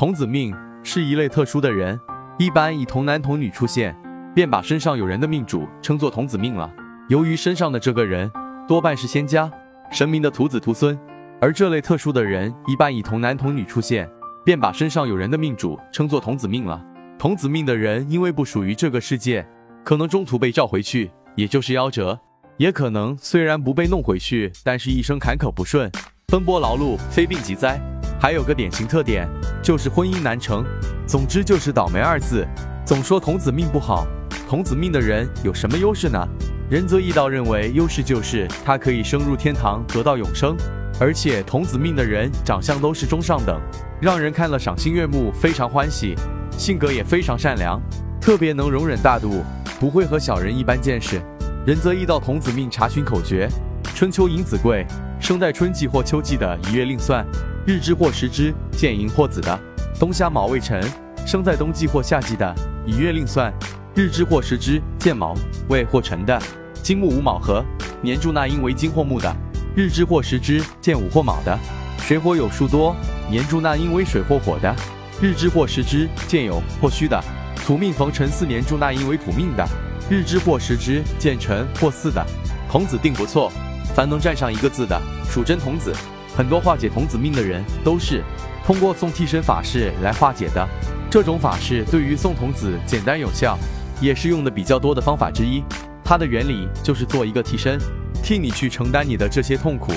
童子命是一类特殊的人，一般以童男童女出现，便把身上有人的命主称作童子命了。由于身上的这个人多半是仙家、神明的徒子徒孙，而这类特殊的人一般以童男童女出现，便把身上有人的命主称作童子命了。童子命的人因为不属于这个世界，可能中途被召回去，也就是夭折。也可能虽然不被弄回去，但是一生坎坷不顺，奔波劳碌，非病即灾。还有个典型特点，就是婚姻难成。总之就是倒霉二字。总说童子命不好，童子命的人有什么优势呢？仁泽义道认为优势就是他可以升入天堂，得到永生。而且童子命的人长相都是中上等，让人看了赏心悦目，非常欢喜。性格也非常善良，特别能容忍大度，不会和小人一般见识。仁则易道童子命查询口诀：春秋寅子贵，生在春季或秋季的一月另算；日支或时支见寅或子的，冬夏卯未辰，生在冬季或夏季的以月另算；日支或时支见卯未或辰的，金木午卯合，年柱纳音为金或木的；日支或时支见午或卯的，水火有数多，年柱纳音为水或火的；日支或时支见酉或戌的，土命逢辰巳年柱纳音为土命的。日支或时支见辰或巳的。童子定不错，凡能占上一个字的属真童子。很多化解童子命的人都是通过送替身法事来化解的。这种法事对于送童子简单有效，也是用的比较多的方法之一。它的原理就是做一个替身，替你去承担你的这些痛苦。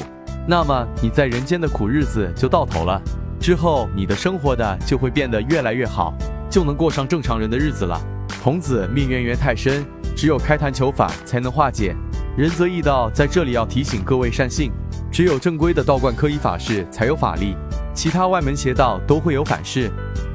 那么你在人间的苦日子就到头了，之后你的生活的就会变得越来越好，就能过上正常人的日子了。童子命渊源太深。只有开坛求法才能化解，仁则义道在这里要提醒各位善信，只有正规的道观科仪法事才有法力，其他外门邪道都会有反噬。